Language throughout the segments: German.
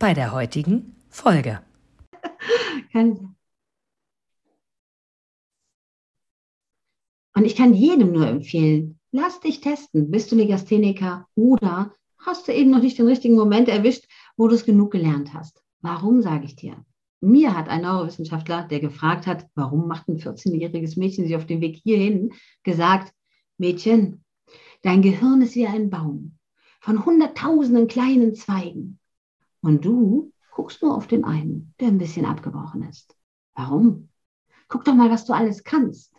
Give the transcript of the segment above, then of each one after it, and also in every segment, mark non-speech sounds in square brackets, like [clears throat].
bei der heutigen Folge. Und ich kann jedem nur empfehlen, lass dich testen. Bist du Legastheniker oder hast du eben noch nicht den richtigen Moment erwischt, wo du es genug gelernt hast? Warum sage ich dir? Mir hat ein Neurowissenschaftler, der gefragt hat, warum macht ein 14-jähriges Mädchen sich auf den Weg hierhin, gesagt, Mädchen, dein Gehirn ist wie ein Baum von hunderttausenden kleinen Zweigen. Und du guckst nur auf den einen, der ein bisschen abgebrochen ist. Warum? Guck doch mal, was du alles kannst.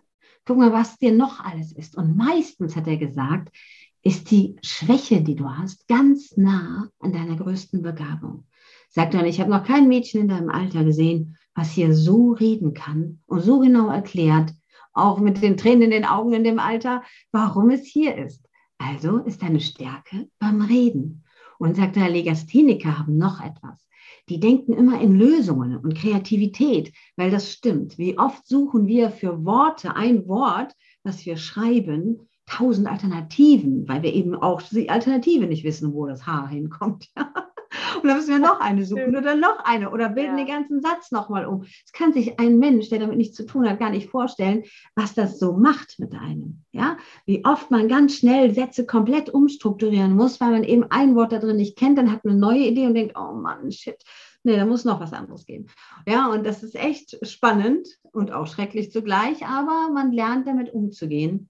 Guck mal, was dir noch alles ist. Und meistens, hat er gesagt, ist die Schwäche, die du hast, ganz nah an deiner größten Begabung. Sagt er, ich habe noch kein Mädchen in deinem Alter gesehen, was hier so reden kann und so genau erklärt, auch mit den Tränen in den Augen in dem Alter, warum es hier ist. Also ist deine Stärke beim Reden. Und sagt er, Legastheniker haben noch etwas. Die denken immer in Lösungen und Kreativität, weil das stimmt. Wie oft suchen wir für Worte, ein Wort, das wir schreiben, tausend Alternativen, weil wir eben auch die Alternative nicht wissen, wo das Haar hinkommt. [laughs] Und dann müssen wir noch eine suchen oder noch eine oder bilden ja. den ganzen Satz nochmal um. Es kann sich ein Mensch, der damit nichts zu tun hat, gar nicht vorstellen, was das so macht mit einem. Ja? Wie oft man ganz schnell Sätze komplett umstrukturieren muss, weil man eben ein Wort da drin nicht kennt, dann hat man eine neue Idee und denkt, oh Mann, shit. Nee, da muss noch was anderes geben. Ja, und das ist echt spannend und auch schrecklich zugleich, aber man lernt damit umzugehen.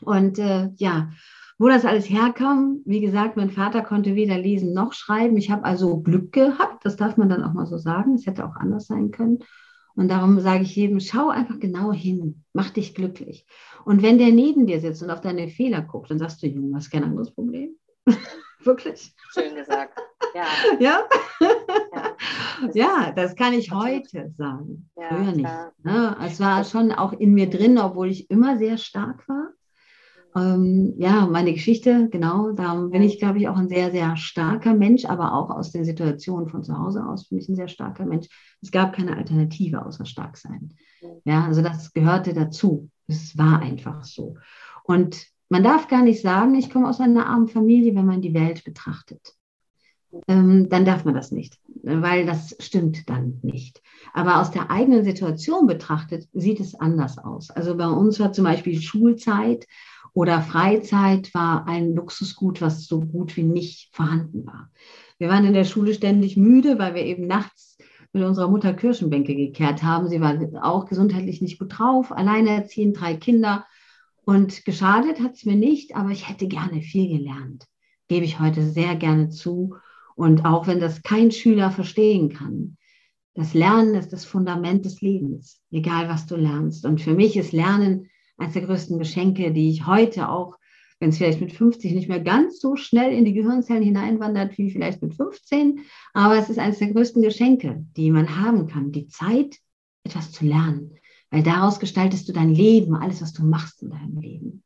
Und äh, ja, wo das alles herkam, wie gesagt, mein Vater konnte weder lesen noch schreiben. Ich habe also Glück gehabt, das darf man dann auch mal so sagen. Es hätte auch anders sein können. Und darum sage ich jedem, schau einfach genau hin, mach dich glücklich. Und wenn der neben dir sitzt und auf deine Fehler guckt, dann sagst du, Junge, hast kein anderes Problem. [laughs] Wirklich? Schön gesagt. Ja. [laughs] Ja? ja. ja das kann ich heute sagen. Ja, Früher nicht. Ne? Es war schon auch in mir drin, obwohl ich immer sehr stark war. Ähm, ja, meine Geschichte, genau, da bin ich, glaube ich, auch ein sehr, sehr starker Mensch, aber auch aus der Situation von zu Hause aus bin ich ein sehr starker Mensch. Es gab keine Alternative außer stark sein. Ja, also das gehörte dazu. Es war einfach so. Und man darf gar nicht sagen, ich komme aus einer armen Familie, wenn man die Welt betrachtet. Ähm, dann darf man das nicht, weil das stimmt dann nicht. Aber aus der eigenen Situation betrachtet sieht es anders aus. Also bei uns war zum Beispiel Schulzeit oder Freizeit war ein Luxusgut, was so gut wie nicht vorhanden war. Wir waren in der Schule ständig müde, weil wir eben nachts mit unserer Mutter Kirschenbänke gekehrt haben. Sie war auch gesundheitlich nicht gut drauf, alleinerziehend, drei Kinder. Und geschadet hat es mir nicht, aber ich hätte gerne viel gelernt. Gebe ich heute sehr gerne zu. Und auch wenn das kein Schüler verstehen kann, das Lernen ist das Fundament des Lebens, egal was du lernst. Und für mich ist Lernen eines der größten Geschenke, die ich heute auch, wenn es vielleicht mit 50 nicht mehr ganz so schnell in die Gehirnzellen hineinwandert wie vielleicht mit 15, aber es ist eines der größten Geschenke, die man haben kann, die Zeit, etwas zu lernen, weil daraus gestaltest du dein Leben, alles, was du machst in deinem Leben.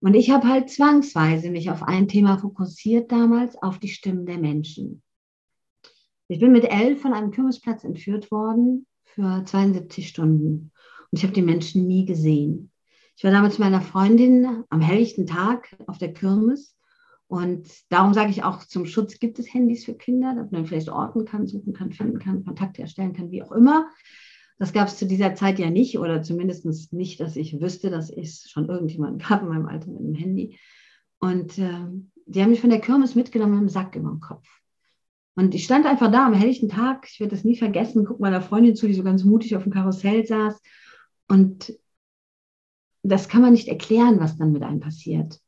Und ich habe halt zwangsweise mich auf ein Thema fokussiert damals, auf die Stimmen der Menschen. Ich bin mit elf von einem Kürbisplatz entführt worden für 72 Stunden. Und ich habe die Menschen nie gesehen. Ich war damals mit meiner Freundin am helllichten Tag auf der Kirmes. Und darum sage ich auch, zum Schutz gibt es Handys für Kinder, damit man vielleicht orten kann, suchen kann, finden kann, Kontakte erstellen kann, wie auch immer. Das gab es zu dieser Zeit ja nicht oder zumindest nicht, dass ich wüsste, dass es schon irgendjemand [laughs] gab in meinem Alter mit einem Handy. Und äh, die haben mich von der Kirmes mitgenommen mit einem Sack über dem Kopf. Und ich stand einfach da am helllichten Tag, ich werde das nie vergessen, guck meiner Freundin zu, die so ganz mutig auf dem Karussell saß. Und das kann man nicht erklären, was dann mit einem passiert.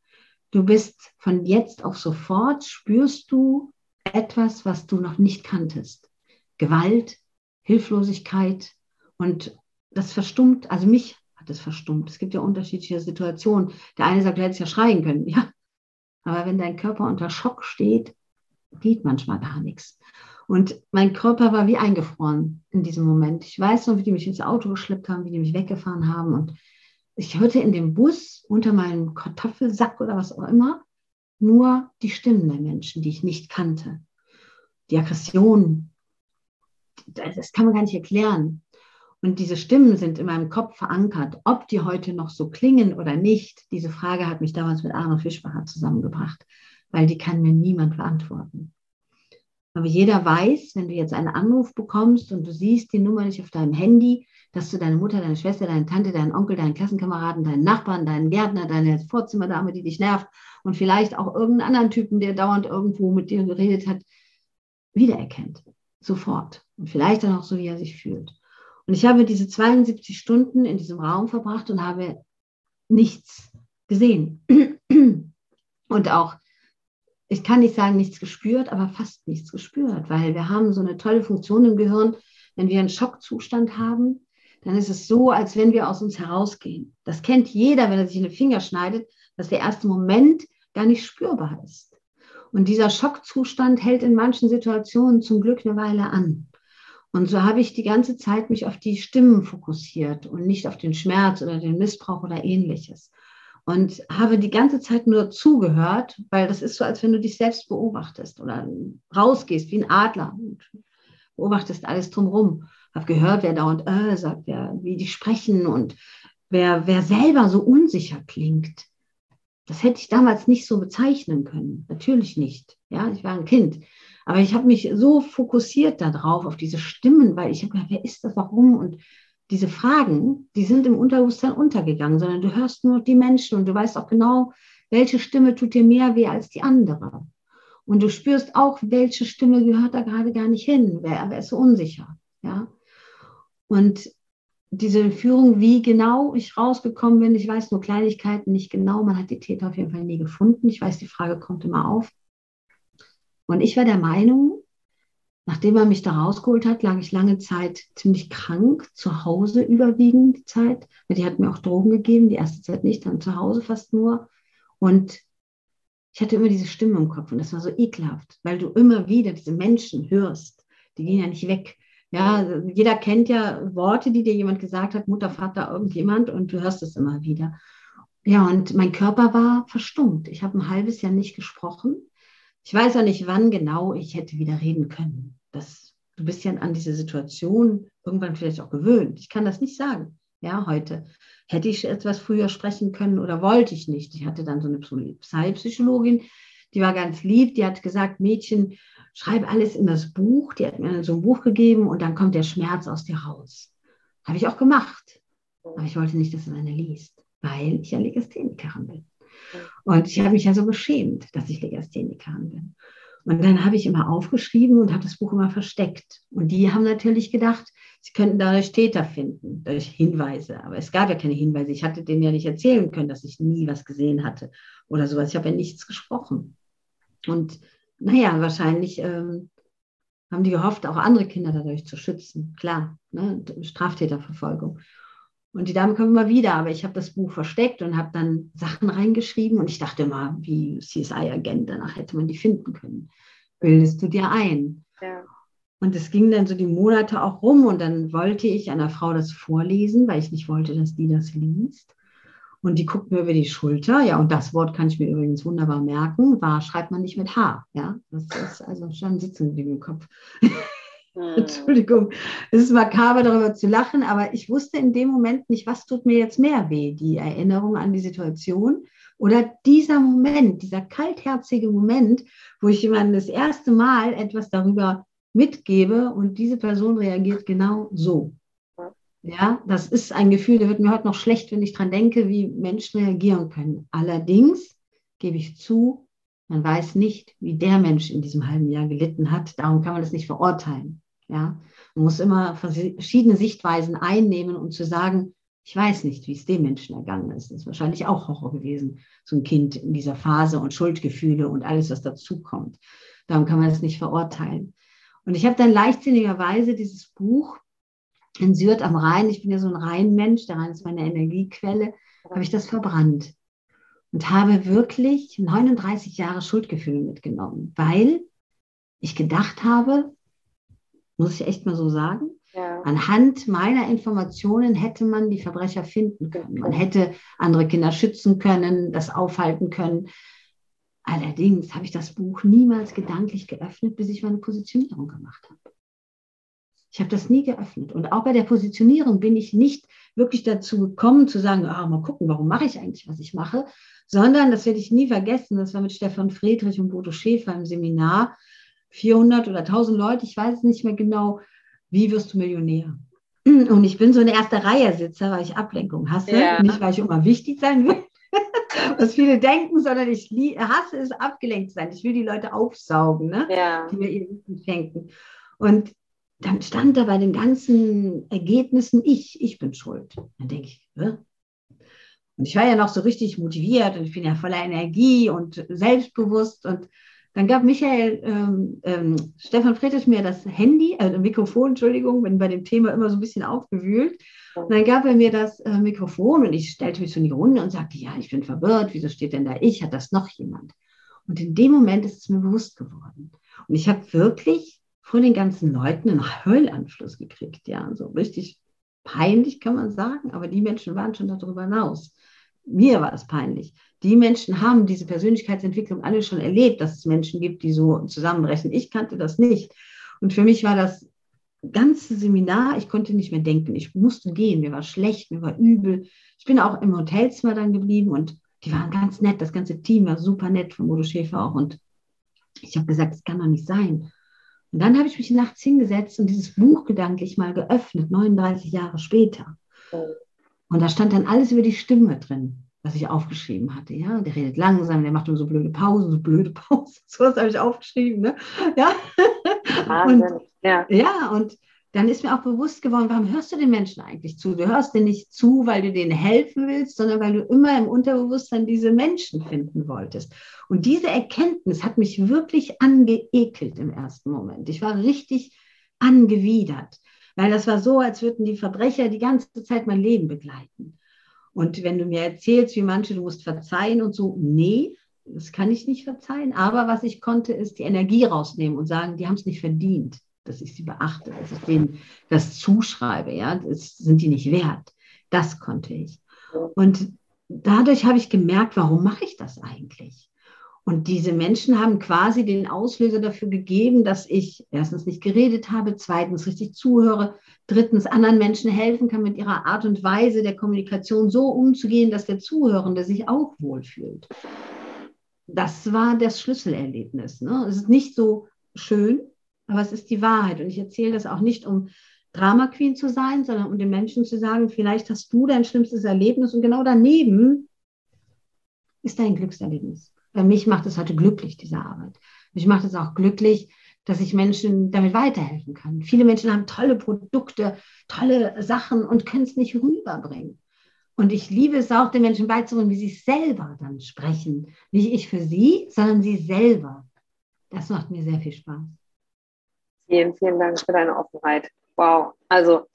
Du bist von jetzt auf sofort, spürst du etwas, was du noch nicht kanntest. Gewalt, Hilflosigkeit und das verstummt, also mich hat es verstummt. Es gibt ja unterschiedliche Situationen. Der eine sagt, du hättest ja schreien können. [laughs] Ja, aber wenn dein Körper unter Schock steht, geht manchmal gar nichts. Und mein Körper war wie eingefroren in diesem Moment. Ich weiß noch, wie die mich ins Auto geschleppt haben, wie die mich weggefahren haben. Und ich hörte in dem Bus unter meinem Kartoffelsack oder was auch immer nur die Stimmen der Menschen, die ich nicht kannte. Die Aggression, das kann man gar nicht erklären. Und diese Stimmen sind in meinem Kopf verankert. Ob die heute noch so klingen oder nicht, diese Frage hat mich damals mit Arno Fischbacher zusammengebracht, weil die kann mir niemand beantworten. Aber jeder weiß, wenn du jetzt einen Anruf bekommst und du siehst die Nummer nicht auf deinem Handy, dass du deine Mutter, deine Schwester, deine Tante, deinen Onkel, deinen Klassenkameraden, deinen Nachbarn, deinen Gärtner, deine Vorzimmerdame, die dich nervt und vielleicht auch irgendeinen anderen Typen, der dauernd irgendwo mit dir geredet hat, wiedererkennt. Sofort. Und vielleicht dann auch so, wie er sich fühlt. Und ich habe diese 72 Stunden in diesem Raum verbracht und habe nichts gesehen. [clears throat] Und auch ich kann nicht sagen, nichts gespürt, aber fast nichts gespürt, weil wir haben so eine tolle Funktion im Gehirn. Wenn wir einen Schockzustand haben, dann ist es so, als wenn wir aus uns herausgehen. Das kennt jeder, wenn er sich in den Finger schneidet, dass der erste Moment gar nicht spürbar ist. Und dieser Schockzustand hält in manchen Situationen zum Glück eine Weile an. Und so habe ich die ganze Zeit mich auf die Stimmen fokussiert und nicht auf den Schmerz oder den Missbrauch oder ähnliches und habe die ganze Zeit nur zugehört, weil das ist so, als wenn du dich selbst beobachtest oder rausgehst wie ein Adler und beobachtest alles drumherum. Habe gehört, wer dauernd äh sagt, wer, wie die sprechen und wer, wer selber so unsicher klingt. Das hätte ich damals nicht so bezeichnen können. Natürlich nicht. Ja, ich war ein Kind. Aber ich habe mich so fokussiert darauf, auf diese Stimmen, weil ich habe gedacht, wer ist das, warum? Und diese Fragen, die sind im Unterbewusstsein untergegangen, sondern du hörst nur die Menschen und du weißt auch genau, welche Stimme tut dir mehr weh als die andere. Und du spürst auch, welche Stimme gehört da gerade gar nicht hin, wer, wer ist so unsicher. Ja? Und diese Führung, wie genau ich rausgekommen bin, ich weiß nur Kleinigkeiten nicht genau, man hat die Täter auf jeden Fall nie gefunden. Ich weiß, die Frage kommt immer auf. Und ich war der Meinung, Nachdem er mich da rausgeholt hat, lag ich lange Zeit ziemlich krank, zu Hause überwiegend die Zeit. Die hat mir auch Drogen gegeben, die erste Zeit nicht, dann zu Hause fast nur. Und ich hatte immer diese Stimme im Kopf und das war so ekelhaft, weil du immer wieder diese Menschen hörst. Die gehen ja nicht weg. Ja, jeder kennt ja Worte, die dir jemand gesagt hat, Mutter, Vater, irgendjemand und du hörst es immer wieder. Ja, und mein Körper war verstummt. Ich habe ein halbes Jahr nicht gesprochen. Ich weiß ja nicht, wann genau ich hätte wieder reden können. Das, du bist ja an diese Situation irgendwann vielleicht auch gewöhnt. Ich kann das nicht sagen. Ja, heute. Hätte ich etwas früher sprechen können oder wollte ich nicht? Ich hatte dann so eine Psychologin, die war ganz lieb, die hat gesagt, Mädchen, schreib alles in das Buch. Die hat mir so ein Buch gegeben und dann kommt der Schmerz aus dir raus. Habe ich auch gemacht. Aber ich wollte nicht, dass es einer liest, weil ich ja Legasthenikerin bin. Und ich habe mich ja so geschämt, dass ich Legasthenikerin bin. Und dann habe ich immer aufgeschrieben und habe das Buch immer versteckt. Und die haben natürlich gedacht, sie könnten dadurch Täter finden, durch Hinweise. Aber es gab ja keine Hinweise. Ich hatte denen ja nicht erzählen können, dass ich nie was gesehen hatte oder sowas. Ich habe ja nichts gesprochen. Und naja, wahrscheinlich ähm, haben die gehofft, auch andere Kinder dadurch zu schützen. Klar, ne? Straftäterverfolgung. Und die Dame kam immer wieder, aber ich habe das Buch versteckt und habe dann Sachen reingeschrieben und ich dachte immer, wie CSI-Agent, danach hätte man die finden können. Bildest du dir ein? Ja. Und es ging dann so die Monate auch rum und dann wollte ich einer Frau das vorlesen, weil ich nicht wollte, dass die das liest. Und die guckt mir über die Schulter. Ja, und das Wort kann ich mir übrigens wunderbar merken. War schreibt man nicht mit H. Ja, das ist also schon sitzen im Kopf. Hm. Entschuldigung, es ist makaber darüber zu lachen, aber ich wusste in dem Moment nicht, was tut mir jetzt mehr weh, die Erinnerung an die Situation oder dieser Moment, dieser kaltherzige Moment, wo ich jemandem das erste Mal etwas darüber mitgebe und diese Person reagiert genau so. Ja, das ist ein Gefühl, der wird mir heute noch schlecht, wenn ich daran denke, wie Menschen reagieren können. Allerdings gebe ich zu, man weiß nicht, wie der Mensch in diesem halben Jahr gelitten hat. Darum kann man das nicht verurteilen. Ja, man muss immer verschiedene Sichtweisen einnehmen, um zu sagen, ich weiß nicht, wie es dem Menschen ergangen ist. Das ist wahrscheinlich auch Horror gewesen, so ein Kind in dieser Phase und Schuldgefühle und alles, was dazukommt. Darum kann man das nicht verurteilen. Und ich habe dann leichtsinnigerweise dieses Buch in Syrt am Rhein, ich bin ja so ein Rheinmensch, der Rhein ist meine Energiequelle, habe ich das verbrannt und habe wirklich 39 Jahre Schuldgefühle mitgenommen, weil ich gedacht habe, muss ich echt mal so sagen. Ja. Anhand meiner Informationen hätte man die Verbrecher finden können. Man hätte andere Kinder schützen können, das aufhalten können. Allerdings habe ich das Buch niemals gedanklich geöffnet, bis ich meine Positionierung gemacht habe. Ich habe das nie geöffnet. Und auch bei der Positionierung bin ich nicht wirklich dazu gekommen, zu sagen, ah, mal gucken, warum mache ich eigentlich, was ich mache, sondern, das werde ich nie vergessen, das war mit Stefan Friedrich und Bodo Schäfer im Seminar, 400 oder 1000 Leute, ich weiß nicht mehr genau, wie wirst du Millionär? Und ich bin so eine erste Reihe Sitzer, weil ich Ablenkung hasse, ja. nicht weil ich immer wichtig sein will, [laughs] was viele denken, sondern ich hasse es, abgelenkt sein. Ich will die Leute aufsaugen, ne? ja. die mir ihr Wissen schenken. Und dann stand da bei den ganzen Ergebnissen ich, ich bin schuld. Dann denke ich, Hä? und ich war ja noch so richtig motiviert und ich bin ja voller Energie und selbstbewusst und dann gab Michael, ähm, ähm, Stefan Friedrich mir das Handy, äh, Mikrofon, Entschuldigung, bin bei dem Thema immer so ein bisschen aufgewühlt. Und dann gab er mir das äh, Mikrofon und ich stellte mich so in die Runde und sagte, ja, ich bin verwirrt, wieso steht denn da ich? Hat das noch jemand? Und in dem Moment ist es mir bewusst geworden. Und ich habe wirklich von den ganzen Leuten einen Heulanschluss gekriegt, ja, so richtig peinlich kann man sagen, aber die Menschen waren schon darüber hinaus. Mir war es peinlich. Die Menschen haben diese Persönlichkeitsentwicklung alle schon erlebt, dass es Menschen gibt, die so zusammenbrechen. Ich kannte das nicht. Und für mich war das ganze Seminar, ich konnte nicht mehr denken. Ich musste gehen. Mir war schlecht, mir war übel. Ich bin auch im Hotelzimmer dann geblieben und die waren ganz nett. Das ganze Team war super nett von Bodo Schäfer auch. Und ich habe gesagt, das kann doch nicht sein. Und dann habe ich mich nachts hingesetzt und dieses Buch gedanklich mal geöffnet, 39 Jahre später. Und da stand dann alles über die Stimme drin, was ich aufgeschrieben hatte. Ja, der redet langsam, der macht nur so blöde Pausen, so blöde [laughs] Pausen. So was habe ich aufgeschrieben. Ne? Ja. Wahnsinn. Und, ja. ja, und dann ist mir auch bewusst geworden, warum hörst du den Menschen eigentlich zu? Du hörst denen nicht zu, weil du denen helfen willst, sondern weil du immer im Unterbewusstsein diese Menschen finden wolltest. Und diese Erkenntnis hat mich wirklich angeekelt im ersten Moment. Ich war richtig angewidert, weil das war so, als würden die Verbrecher die ganze Zeit mein Leben begleiten. Und wenn du mir erzählst, wie manche, du musst verzeihen und so, nee, das kann ich nicht verzeihen. Aber was ich konnte, ist die Energie rausnehmen und sagen, die haben es nicht verdient dass ich sie beachte, dass ich denen das zuschreibe, ja, das sind die nicht wert. Das konnte ich. Und dadurch habe ich gemerkt, warum mache ich das eigentlich? Und diese Menschen haben quasi den Auslöser dafür gegeben, dass ich erstens nicht geredet habe, zweitens richtig zuhöre, drittens anderen Menschen helfen kann, mit ihrer Art und Weise der Kommunikation so umzugehen, dass der Zuhörende sich auch wohlfühlt. Das war das Schlüsselerlebnis. Ne? Es ist nicht so schön, aber es ist die Wahrheit. Und ich erzähle das auch nicht, um Drama Queen zu sein, sondern um den Menschen zu sagen, vielleicht hast du dein schlimmstes Erlebnis und genau daneben ist dein Glückserlebnis. Mich macht es heute glücklich, diese Arbeit. Mich macht es auch glücklich, dass ich Menschen damit weiterhelfen kann. Viele Menschen haben tolle Produkte, tolle Sachen und können es nicht rüberbringen. Und ich liebe es auch, den Menschen beizubringen, wie sie selber dann sprechen. Nicht ich für sie, sondern sie selber. Das macht mir sehr viel Spaß. Vielen, vielen Dank für deine Offenheit. Wow. Also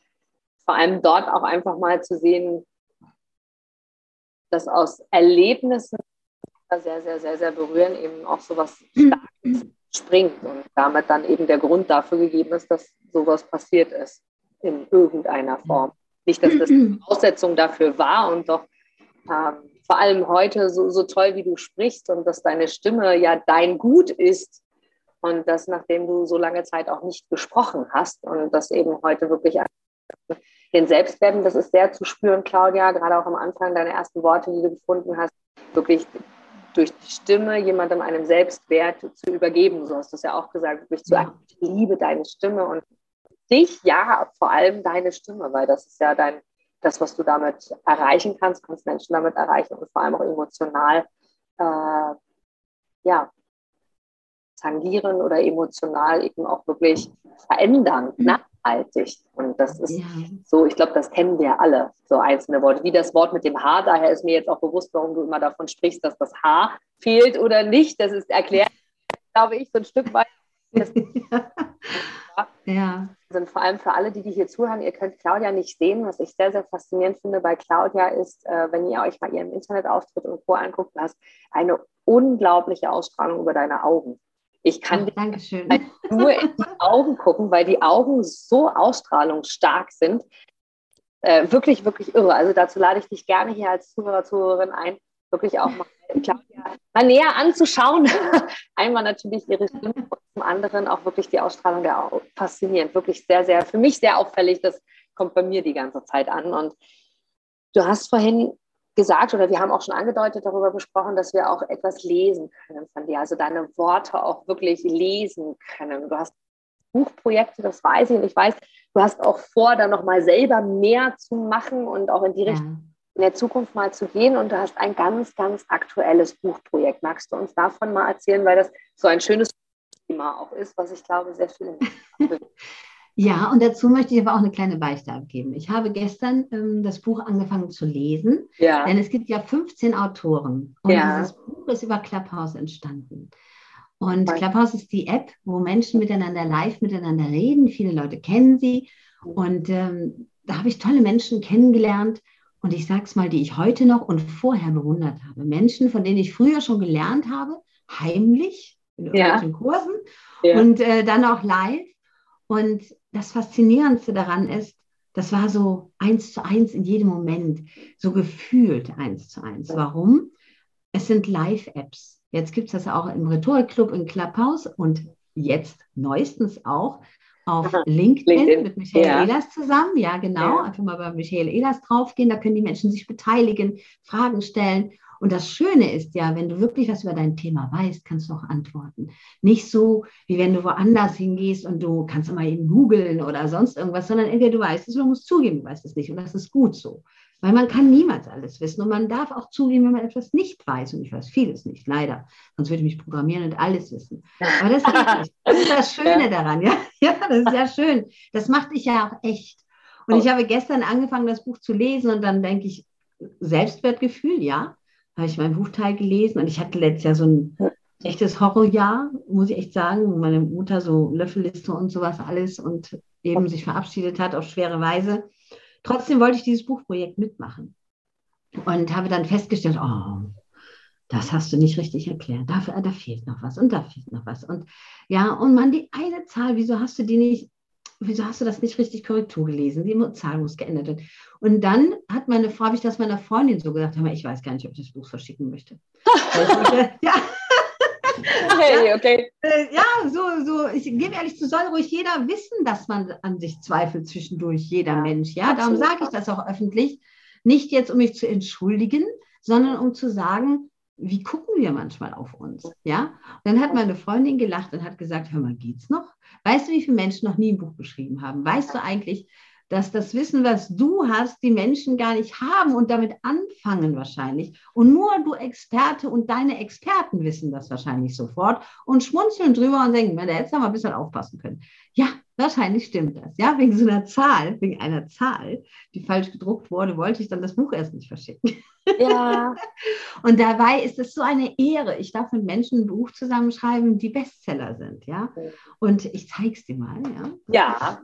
vor allem dort auch einfach mal zu sehen, dass aus Erlebnissen sehr, sehr, sehr, sehr berühren eben auch so was Starkes springt und damit dann eben der Grund dafür gegeben ist, dass sowas passiert ist in irgendeiner Form. Nicht, dass das eine Voraussetzung dafür war und doch ähm, vor allem heute so, so toll, wie du sprichst und dass deine Stimme ja dein Gut ist, und das, nachdem du so lange Zeit auch nicht gesprochen hast und das eben heute wirklich den Selbstwerten, das ist sehr zu spüren, Claudia, gerade auch am Anfang deine ersten Worte, die du gefunden hast, wirklich durch die Stimme jemandem einen Selbstwert zu übergeben. So hast du es ja auch gesagt, wirklich zu sagen, ich liebe deine Stimme und dich, ja, vor allem deine Stimme, weil das ist ja dein, das, was du damit erreichen kannst, kannst Menschen damit erreichen und vor allem auch emotional, äh, ja, tangieren oder emotional eben auch wirklich verändern, mhm. Nachhaltig. Und das ist ja. so, ich glaube, das kennen wir alle, so einzelne Worte. Wie das Wort mit dem Haar, daher ist mir jetzt auch bewusst, warum du immer davon sprichst, dass das Haar fehlt oder nicht. Das ist erklärt, glaube ich, so ein Stück weit. ja. Sind vor allem für alle, die, die hier zuhören, ihr könnt Claudia nicht sehen. Was ich sehr, sehr faszinierend finde bei Claudia ist, wenn ihr euch mal ihren Internetauftritt und Co. anguckt, du hast eine unglaubliche Ausstrahlung über deine Augen. Ich kann oh, dir nur in die Augen gucken, weil die Augen so ausstrahlungsstark sind. Äh, wirklich, wirklich irre. Also dazu lade ich dich gerne hier als Zuhörer, Zuhörerin ein, wirklich auch mal, Claudia, mal näher anzuschauen. [laughs] Einmal natürlich ihre Stimme und zum anderen auch wirklich die Ausstrahlung der faszinierend. Wirklich sehr, sehr, für mich sehr auffällig. Das kommt bei mir die ganze Zeit an. Und du hast vorhin gesagt oder wir haben auch schon angedeutet darüber gesprochen, dass wir auch etwas lesen können von dir, also deine Worte auch wirklich lesen können. Du hast Buchprojekte, das weiß ich und ich weiß, du hast auch vor, da nochmal selber mehr zu machen und auch in die ja. Richtung in der Zukunft mal zu gehen und du hast ein ganz, ganz aktuelles Buchprojekt. Magst du uns davon mal erzählen, weil das so ein schönes Thema auch ist, was ich glaube, sehr viele [laughs] Menschen Ja, und dazu möchte ich aber auch eine kleine Beichte abgeben. Ich habe gestern ähm, das Buch angefangen zu lesen, ja. denn es gibt ja 15 Autoren und ja. dieses Buch ist über Clubhouse entstanden. Und Nein. Clubhouse ist die App, wo Menschen miteinander live miteinander reden. Viele Leute kennen sie und ähm, da habe ich tolle Menschen kennengelernt. Und ich sage es mal, die ich heute noch und vorher bewundert habe. Menschen, von denen ich früher schon gelernt habe, heimlich in irgendwelchen ja. Kursen und äh, dann auch live. Und das Faszinierendste daran ist, das war so eins zu eins in jedem Moment, so gefühlt eins zu eins. Warum? Es sind Live-Apps. Jetzt gibt es das auch im Rhetorikclub in Clubhouse und jetzt neuestens auch auf LinkedIn, LinkedIn. mit Michael ja. Ehlers zusammen. Ja, genau. Ja. Einfach mal bei Michael Ehlers draufgehen. Da können die Menschen sich beteiligen, Fragen stellen. Und das Schöne ist ja, wenn du wirklich was über dein Thema weißt, kannst du auch antworten. Nicht so, wie wenn du woanders hingehst und du kannst immer eben googeln oder sonst irgendwas, sondern entweder du weißt es oder du musst zugeben, du weißt es nicht. Und das ist gut so. Weil man kann niemals alles wissen und man darf auch zugeben, wenn man etwas nicht weiß. Und ich weiß vieles nicht, leider. Sonst würde ich mich programmieren und alles wissen. Aber das [laughs] ist, das, ist das Schöne daran. Ja? [laughs] ja, das ist ja schön. Das macht dich ja auch echt. Und ich habe gestern angefangen, das Buch zu lesen und dann denke ich, Selbstwertgefühl, ja habe ich mein Buchteil gelesen und ich hatte letztes Jahr so ein echtes Horrorjahr, muss ich echt sagen, wo meine Mutter so Löffelliste und sowas alles und eben sich verabschiedet hat auf schwere Weise. Trotzdem wollte ich dieses Buchprojekt mitmachen und habe dann festgestellt, oh, das hast du nicht richtig erklärt. Da, da fehlt noch was und da fehlt noch was. Und ja, und man, die eine Zahl, wieso hast du die nicht wieso hast du das nicht richtig Korrektur gelesen? Die Zahl muss geändert werden. Und dann hat meine Frau, habe ich das meiner Freundin so gesagt, ich weiß gar nicht, ob ich das Buch verschicken möchte. [laughs] ja. Okay, okay. Äh, ja, so, so, ich gebe ehrlich zu, soll ruhig jeder wissen, dass man an sich zweifelt zwischendurch, jeder ja, Mensch. Ja, darum sage ich das auch öffentlich. Nicht jetzt, um mich zu entschuldigen, sondern um zu sagen, wie gucken wir manchmal auf uns? Ja? Dann hat meine Freundin gelacht und hat gesagt, hör mal, geht's noch? Weißt du, wie viele Menschen noch nie ein Buch geschrieben haben? Weißt du eigentlich, dass das Wissen, was du hast, die Menschen gar nicht haben und damit anfangen wahrscheinlich. Und nur du Experte und deine Experten wissen das wahrscheinlich sofort und schmunzeln drüber und denken, da hättest du mal ein bisschen aufpassen können. Ja, wahrscheinlich stimmt das. Ja, wegen so einer Zahl, wegen einer Zahl, die falsch gedruckt wurde, wollte ich dann das Buch erst nicht verschicken. Ja. [laughs] und dabei ist es so eine Ehre. Ich darf mit Menschen ein Buch zusammenschreiben, die Bestseller sind. Ja, und ich zeige es dir mal. Ja. ja.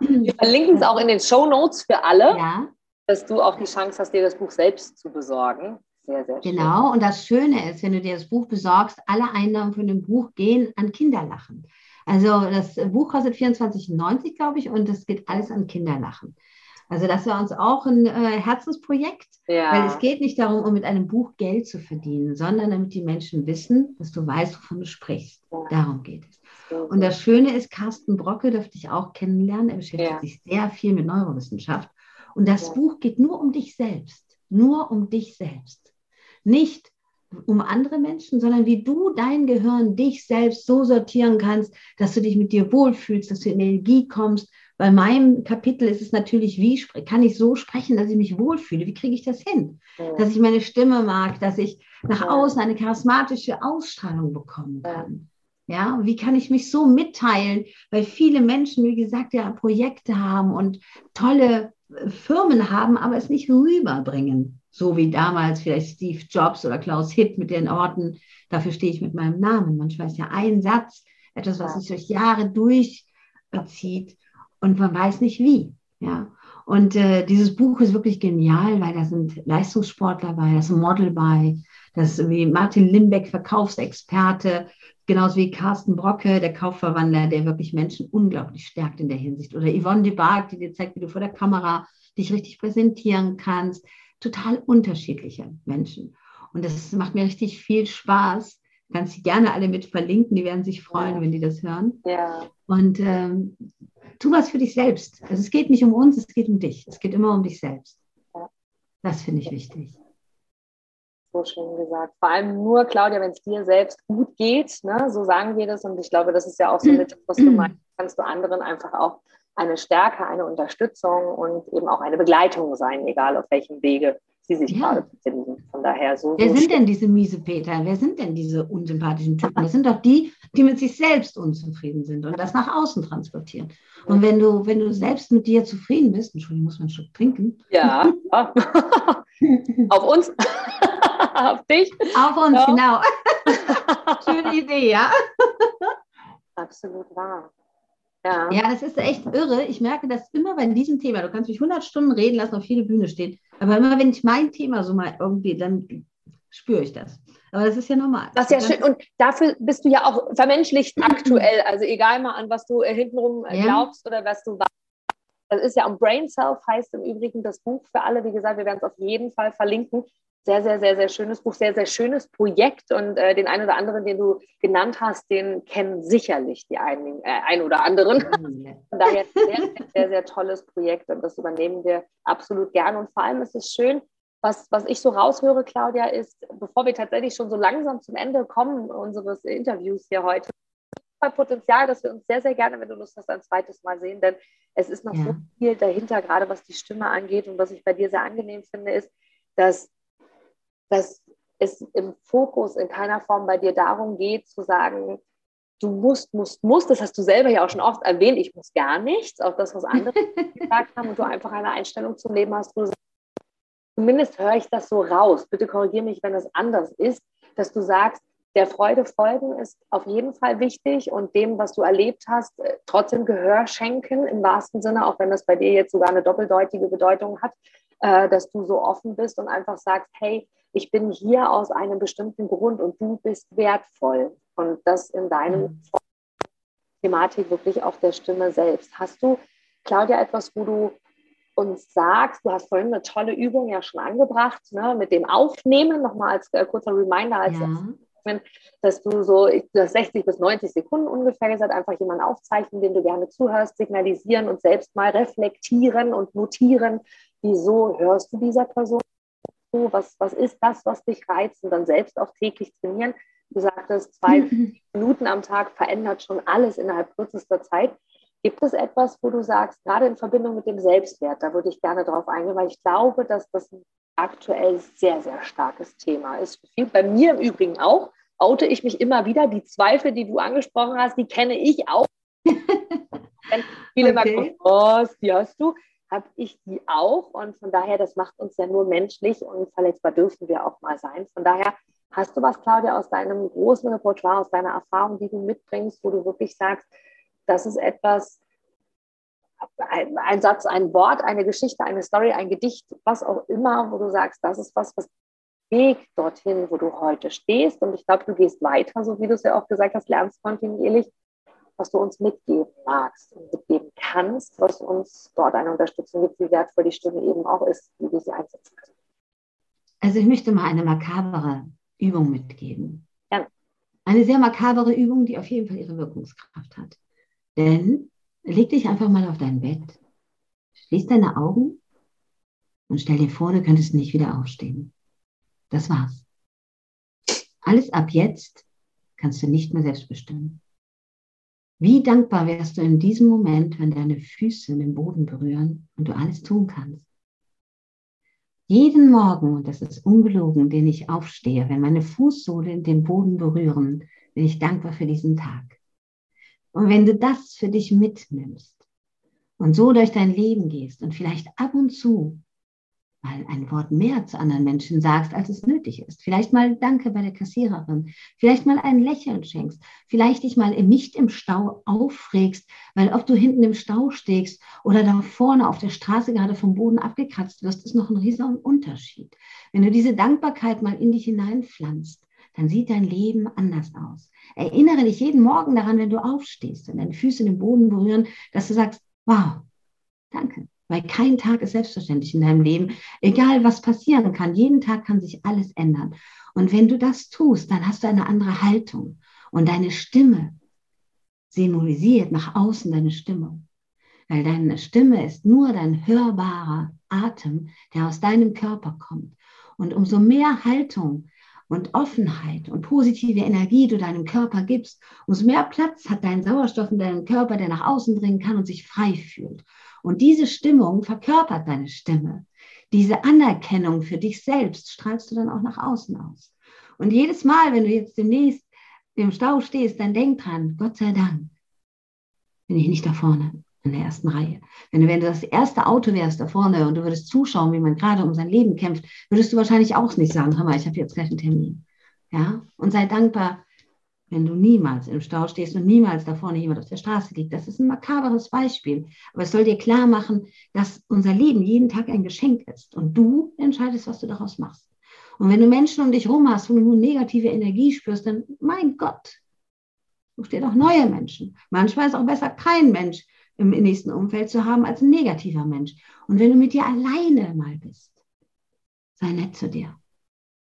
Wir verlinken es auch in den Show Notes für alle, ja. dass du auch die Chance hast, dir das Buch selbst zu besorgen. Sehr, sehr schön. Genau, und das Schöne ist, wenn du dir das Buch besorgst, alle Einnahmen von dem Buch gehen an Kinderlachen. Also das Buch kostet 24,90, glaube ich, und es geht alles an Kinderlachen. Also das war uns auch ein äh, Herzensprojekt, ja. weil es geht nicht darum, um mit einem Buch Geld zu verdienen, sondern damit die Menschen wissen, dass du weißt, wovon du sprichst. Ja. Darum geht es. Und das Schöne ist, Carsten Brocke dürfte ich auch kennenlernen. Er beschäftigt ja. sich sehr viel mit Neurowissenschaft. Und das. Buch geht nur um dich selbst. Nur um dich selbst. Nicht um andere Menschen, sondern wie du dein Gehirn, dich selbst so sortieren kannst, dass du dich mit dir wohlfühlst, dass du in Energie kommst. Bei meinem Kapitel ist es natürlich, wie kann ich so sprechen, dass ich mich wohlfühle? Wie kriege ich das hin? Dass ich meine Stimme mag, dass ich nach außen eine charismatische Ausstrahlung bekommen kann. Ja, wie kann ich mich so mitteilen? Weil viele Menschen, wie gesagt, ja Projekte haben und tolle äh, Firmen haben, aber es nicht rüberbringen. So wie damals vielleicht Steve Jobs oder Klaus Hitt mit den Orten. Dafür stehe ich mit meinem Namen. Manchmal ist ja ein Satz etwas, was sich durch Jahre durchzieht und man weiß nicht wie. Ja. Und äh, dieses Buch ist wirklich genial, weil da sind Leistungssportler bei, da ist ein Model bei, das ist wie Martin Limbeck, Verkaufsexperte, Genauso wie Carsten Brocke, der Kaufverwandler, der wirklich Menschen unglaublich stärkt in der Hinsicht. Oder Yvonne de Barg, die dir zeigt, wie du vor der Kamera dich richtig präsentieren kannst. Total unterschiedliche Menschen. Und das macht mir richtig viel Spaß. Kannst gerne alle mit verlinken, die werden sich freuen, ja. wenn die das hören. Ja. Und ähm, tu was für dich selbst. Also es geht nicht um uns, es geht um dich. Es geht immer um dich selbst. Ja. Das finde ich wichtig so schön gesagt. Vor allem nur, Claudia, wenn es dir selbst gut geht, ne? so sagen wir das. Und ich glaube, das ist ja auch so mit, was du [clears throat] meinst, kannst du anderen einfach auch eine Stärke, eine Unterstützung und eben auch eine Begleitung sein, egal auf welchem Wege sie sich ja. gerade befinden. Von daher so. Wer so sind denn diese miese Peter? Wer sind denn diese unsympathischen Typen? Das sind doch die, die mit sich selbst unzufrieden sind und das nach außen transportieren. Und wenn du, wenn du selbst mit dir zufrieden bist, Entschuldigung, muss man einen Schluck trinken. Ja. [laughs] auf uns. [laughs] auf dich. Auf uns, ja. genau. [laughs] Schöne Idee, ja. Absolut wahr. Ja. ja, das ist echt irre. Ich merke das immer bei diesem Thema. Du kannst mich 100 Stunden reden lassen, auf jede Bühne stehen. Aber immer, wenn ich mein Thema so mal irgendwie, dann spüre ich das. Aber das ist ja normal. Das ist ja schön. Und dafür bist du ja auch vermenschlicht [clears throat] aktuell. Also egal mal an was du äh, hintenrum äh, ja. glaubst oder was du das ist ja am Brain Self heißt im Übrigen das Buch für alle. Wie gesagt, wir werden es auf jeden Fall verlinken sehr, sehr, sehr, sehr schönes Buch, sehr, sehr schönes Projekt. Und äh, den einen oder anderen, den du genannt hast, den kennen sicherlich die einen, äh, ein oder anderen. Von daher sehr, sehr, sehr tolles Projekt und das übernehmen wir absolut gern. Und vor allem ist es schön, was, was ich so raushöre, Claudia, ist, bevor wir tatsächlich schon so langsam zum Ende kommen unseres Interviews hier heute, Potenzial, dass wir uns sehr, sehr gerne, wenn du Lust hast, ein zweites Mal sehen, denn es ist noch ja. so viel dahinter, gerade was die Stimme angeht und was ich bei dir sehr angenehm finde, ist, dass dass es im Fokus in keiner Form bei dir darum geht, zu sagen, du musst, musst, musst, das hast du selber ja auch schon oft erwähnt, ich muss gar nichts, auch das, was andere [laughs] gesagt haben, und du einfach eine Einstellung zum Leben hast, wo du sagst, zumindest höre ich das so raus, bitte korrigiere mich, wenn es anders ist, dass du sagst, der Freude folgen ist auf jeden Fall wichtig und dem, was du erlebt hast, äh, trotzdem Gehör schenken im wahrsten Sinne, auch wenn das bei dir jetzt sogar eine doppeldeutige Bedeutung hat, äh, dass du so offen bist und einfach sagst, hey, ich bin hier aus einem bestimmten Grund und du bist wertvoll. Und das in deinem mhm. Thematik wirklich auf der Stimme selbst. Hast du, Claudia, etwas, wo du uns sagst, du hast vorhin eine tolle Übung ja schon angebracht, ne, mit dem Aufnehmen, nochmal als äh, kurzer Reminder, als ja. dass du so das 60 bis 90 Sekunden ungefähr gesagt, einfach jemanden aufzeichnen, den du gerne zuhörst, signalisieren und selbst mal reflektieren und notieren, wieso hörst du dieser Person du? Was, was ist das, was dich reizt? Und dann selbst auch täglich trainieren. Du sagtest, zwei. [laughs] Minuten am Tag verändert schon alles innerhalb kürzester Zeit. Gibt es etwas, wo du sagst, gerade in Verbindung mit dem Selbstwert, da würde ich gerne drauf eingehen, weil ich glaube, dass das ein aktuell sehr, sehr starkes Thema ist. Bei mir im Übrigen auch, oute ich mich immer wieder. Die Zweifel, die du angesprochen hast, die kenne ich auch. [laughs] viele okay. immer, oh, die hast du habe ich die auch. Und von daher, das macht uns ja nur menschlich und verletzbar dürfen wir auch mal sein. Von daher, hast du was, Claudia, aus deinem großen Repertoire, aus deiner Erfahrung, die du mitbringst, wo du wirklich sagst, das ist etwas, ein, ein, Satz, ein Wort, eine Geschichte, eine Story, ein Gedicht, was auch immer, wo du sagst, das ist was, was Weg dorthin, wo du heute stehst. Und ich glaube, du gehst weiter, so wie du es ja auch gesagt hast, lernst kontinuierlich was du uns mitgeben magst und mitgeben kannst, was uns dort eine Unterstützung gibt, wie wertvoll die Stimme eben auch ist, wie wir sie einsetzen können. Also ich möchte mal eine makabere Übung mitgeben. Ja. Eine sehr makabere Übung, die auf jeden Fall ihre Wirkungskraft hat. Denn leg dich einfach mal auf dein Bett, schließ deine Augen und stell dir vor, du könntest nicht wieder aufstehen. Das war's. Alles ab jetzt kannst du nicht mehr selbst bestimmen. Wie dankbar wärst du in diesem Moment, wenn deine Füße den Boden berühren und du alles tun kannst? Jeden Morgen, und das ist ungelogen, den ich aufstehe, wenn meine Fußsohlen den Boden berühren, bin ich dankbar für diesen Tag. Und wenn du das für dich mitnimmst und so durch dein Leben gehst und vielleicht ab und zu mal ein Wort mehr zu anderen Menschen sagst, als es nötig ist. Vielleicht mal Danke bei der Kassiererin. Vielleicht mal ein Lächeln schenkst. Vielleicht dich mal nicht im Stau aufregst, weil ob du hinten im Stau stehst oder da vorne auf der Straße gerade vom Boden abgekratzt wirst, ist noch ein riesiger Unterschied. Wenn du diese Dankbarkeit mal in dich hineinpflanzt, dann sieht dein Leben anders aus. Erinnere dich jeden Morgen daran, wenn du aufstehst und deine Füße den Boden berühren, dass du sagst, wow, danke. Weil kein Tag ist selbstverständlich in deinem Leben. Egal was passieren kann, jeden Tag kann sich alles ändern. Und wenn du das tust, dann hast du eine andere Haltung. Und deine Stimme symbolisiert nach außen deine Stimmung. Weil deine Stimme ist nur dein hörbarer Atem, der aus deinem Körper kommt. Und umso mehr Haltung und Offenheit und positive Energie du deinem Körper gibst, umso mehr Platz hat dein Sauerstoff in deinem Körper, der nach außen dringen kann und sich frei fühlt. Und diese Stimmung verkörpert deine Stimme. Diese Anerkennung für dich selbst strahlst du dann auch nach außen aus. Und jedes Mal, wenn du jetzt demnächst im Stau stehst, dann denk dran, Gott sei Dank bin ich nicht da vorne in der ersten Reihe. Wenn du, wenn du das erste Auto wärst da vorne und du würdest zuschauen, wie man gerade um sein Leben kämpft, würdest du wahrscheinlich auch nicht sagen, hör mal, ich habe jetzt gleich einen Termin. Ja? Und sei dankbar, wenn du niemals im Stau stehst und niemals da vorne jemand auf der Straße liegt. Das ist ein makaberes Beispiel. Aber es soll dir klar machen, dass unser Leben jeden Tag ein Geschenk ist. Und du entscheidest, was du daraus machst. Und wenn du Menschen um dich herum hast, wo du nur negative Energie spürst, dann, mein Gott, such dir doch neue Menschen. Manchmal ist auch besser, kein Mensch im nächsten Umfeld zu haben als ein negativer Mensch. Und wenn du mit dir alleine mal bist, sei nett zu dir.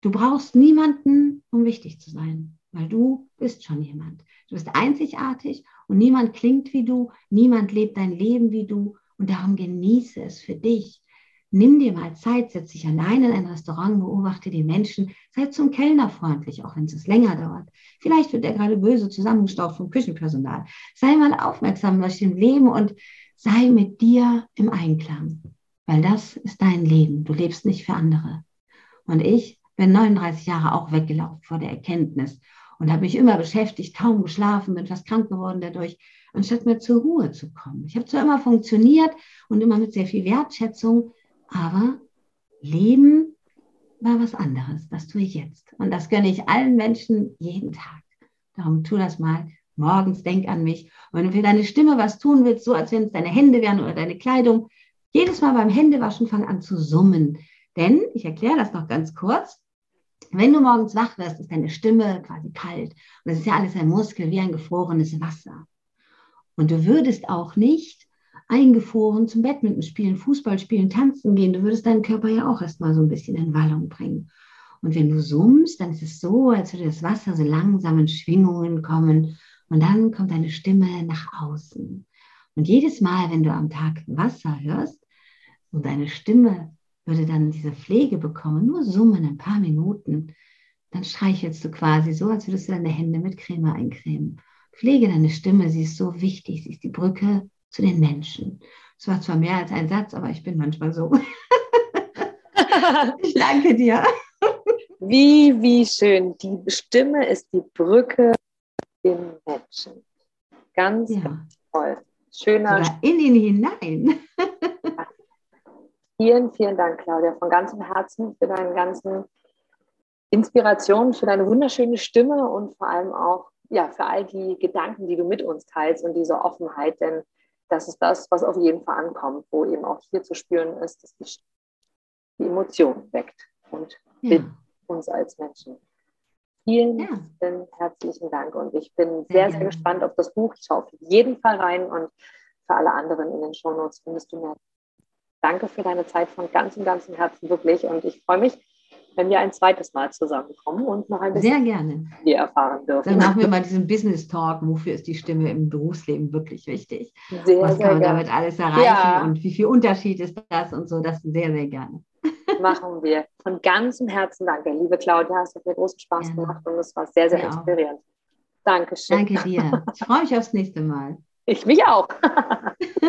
Du brauchst niemanden, um wichtig zu sein, weil du bist schon jemand. Du bist einzigartig und niemand klingt wie du, niemand lebt dein Leben wie du und darum genieße es für dich. Nimm dir mal Zeit, setz dich alleine in ein Restaurant, beobachte die Menschen, sei zum Kellner freundlich, auch wenn es länger dauert. Vielleicht wird er gerade böse zusammengestaucht vom Küchenpersonal. Sei mal aufmerksam durch dem Leben und sei mit dir im Einklang, weil das ist dein Leben. Du lebst nicht für andere. Und ich bin 39 Jahre auch weggelaufen vor der Erkenntnis und habe mich immer beschäftigt, kaum geschlafen, bin fast krank geworden dadurch, anstatt mir zur Ruhe zu kommen. Ich habe zwar immer funktioniert und immer mit sehr viel Wertschätzung, aber Leben war was anderes. Das tue ich jetzt. Und das gönne ich allen Menschen jeden Tag. Darum tu das mal. Morgens denk an mich. Und wenn du für deine Stimme was tun willst, so als wenn es deine Hände wären oder deine Kleidung, jedes Mal beim Händewaschen fang an zu summen. Denn, ich erkläre das noch ganz kurz, wenn du morgens wach wirst, ist deine Stimme quasi kalt. Und das ist ja alles ein Muskel, wie ein gefrorenes Wasser. Und du würdest auch nicht eingefroren zum Badminton spielen, Fußball spielen, tanzen gehen. Du würdest deinen Körper ja auch erstmal so ein bisschen in Wallung bringen. Und wenn du summst, dann ist es so, als würde das Wasser so langsam in Schwingungen kommen und dann kommt deine Stimme nach außen. Und jedes Mal, wenn du am Tag Wasser hörst und deine Stimme würde dann diese Pflege bekommen, nur summen ein paar Minuten, dann streichelst du quasi so, als würdest du deine Hände mit Creme eincremen. Pflege deine Stimme, sie ist so wichtig, sie ist die Brücke zu den Menschen. Es war zwar mehr als ein Satz, aber ich bin manchmal so. [laughs] ich danke dir. Wie, wie schön. Die Stimme ist die Brücke den Menschen. Ganz, ja. ganz toll. Schöner. Sogar in ihn hinein. Vielen, vielen Dank, Claudia, von ganzem Herzen für deine ganzen Inspirationen, für deine wunderschöne Stimme und vor allem auch ja, für all die Gedanken, die du mit uns teilst und diese Offenheit. Denn das ist das, was auf jeden Fall ankommt, wo eben auch hier zu spüren ist, dass die, die Emotion weckt und ja. uns als Menschen. Vielen, ja. vielen herzlichen Dank und ich bin sehr, sehr, sehr gespannt auf das Buch. Ich schaue auf jeden Fall rein und für alle anderen in den Shownotes findest du mehr. Danke für deine Zeit von ganzem, ganzem Herzen wirklich und ich freue mich, wenn wir ein zweites Mal zusammenkommen und noch ein bisschen Sehr gerne. wir erfahren dürfen. Dann machen wir mal diesen Business Talk. Wofür ist die Stimme im Berufsleben wirklich wichtig? Sehr, Was kann man gerne. damit alles erreichen ja. und wie viel Unterschied ist das und so? Das sehr, sehr gerne. [laughs] Machen wir. Von ganzem Herzen danke, liebe Claudia. Es hat mir großen Spaß gerne. gemacht und es war sehr, sehr ja inspirierend. Dankeschön. Danke dir. Ich freue mich aufs nächste Mal. Ich mich auch. [laughs]